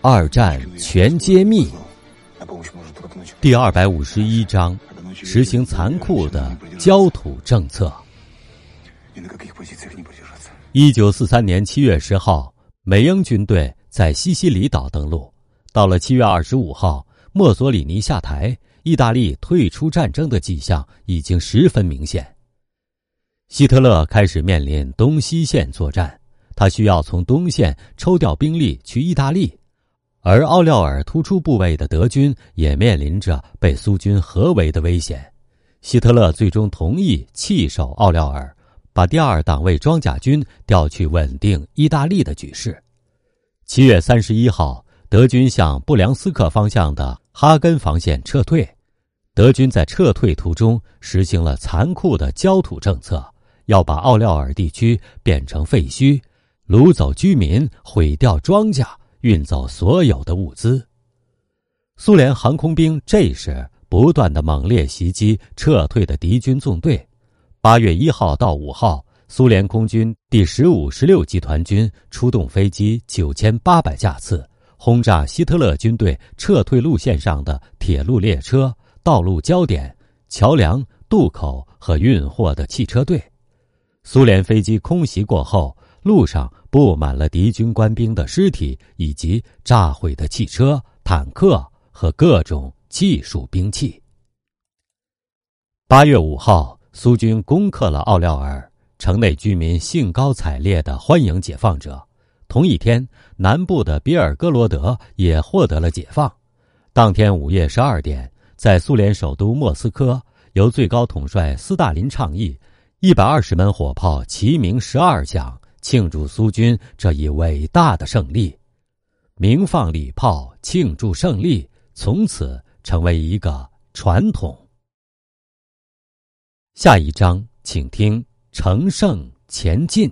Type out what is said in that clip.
二战全揭秘，第二百五十一章，实行残酷的焦土政策。一九四三年七月十号，美英军队在西西里岛登陆。到了七月二十五号，墨索里尼下台，意大利退出战争的迹象已经十分明显。希特勒开始面临东西线作战，他需要从东线抽调兵力去意大利，而奥廖尔突出部位的德军也面临着被苏军合围的危险。希特勒最终同意弃守奥廖尔，把第二党卫装甲军调去稳定意大利的局势。七月三十一号，德军向布良斯克方向的哈根防线撤退，德军在撤退途中实行了残酷的焦土政策。要把奥廖尔地区变成废墟，掳走居民，毁掉庄稼，运走所有的物资。苏联航空兵这时不断的猛烈袭击撤退的敌军纵队。八月一号到五号，苏联空军第十五、十六集团军出动飞机九千八百架次，轰炸希特勒军队撤退路线上的铁路列车、道路焦点、桥梁、渡口和运货的汽车队。苏联飞机空袭过后，路上布满了敌军官兵的尸体，以及炸毁的汽车、坦克和各种技术兵器。八月五号，苏军攻克了奥廖尔，城内居民兴高采烈的欢迎解放者。同一天，南部的比尔哥罗德也获得了解放。当天午夜十二点，在苏联首都莫斯科，由最高统帅斯大林倡议。一百二十门火炮齐鸣十二响，庆祝苏军这一伟大的胜利。鸣放礼炮庆祝胜利，从此成为一个传统。下一章，请听：乘胜前进。